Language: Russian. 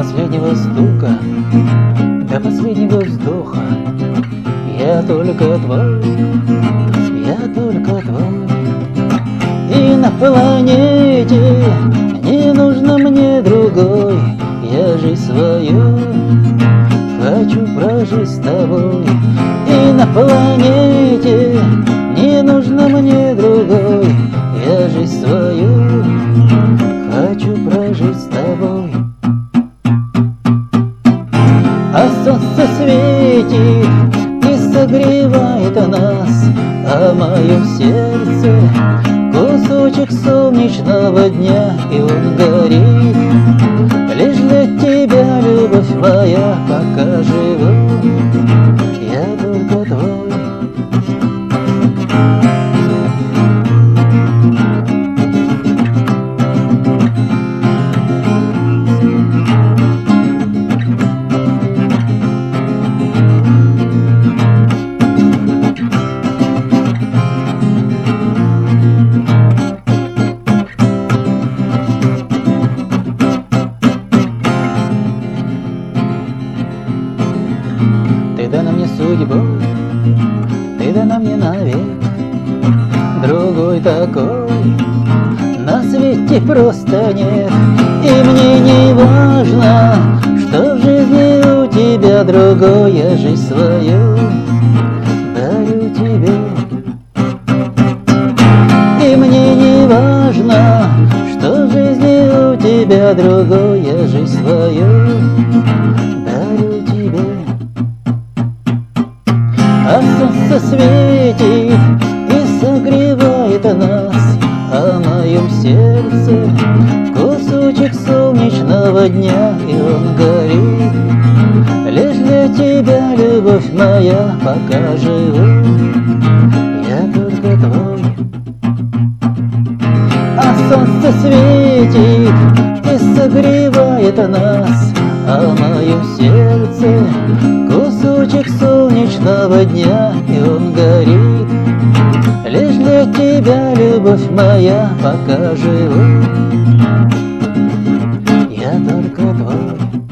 последнего стука, до последнего вздоха. Я только твой, я только твой. И на планете не нужно мне другой. Я жизнь свою хочу прожить с тобой. И на планете не нужно мне другой светит и согревает нас. А в моем сердце кусочек солнечного дня И он горит. Лишь для тебя, любовь моя, пока живу дана мне судьбой, ты дана мне навек. Другой такой на свете просто нет. И мне не важно, что в жизни у тебя другой Я жизнь свою дарю тебе. И мне не важно, что в жизни у тебя другой Я жизнь свою а солнце светит и согревает нас А в моем сердце кусочек солнечного дня И он горит. Лишь для тебя, любовь моя Пока живу, я только твой. А солнце светит и согревает нас а мое сердце Кусочек солнечного дня, и он горит. Лишь для тебя, любовь моя, пока живу Я только твой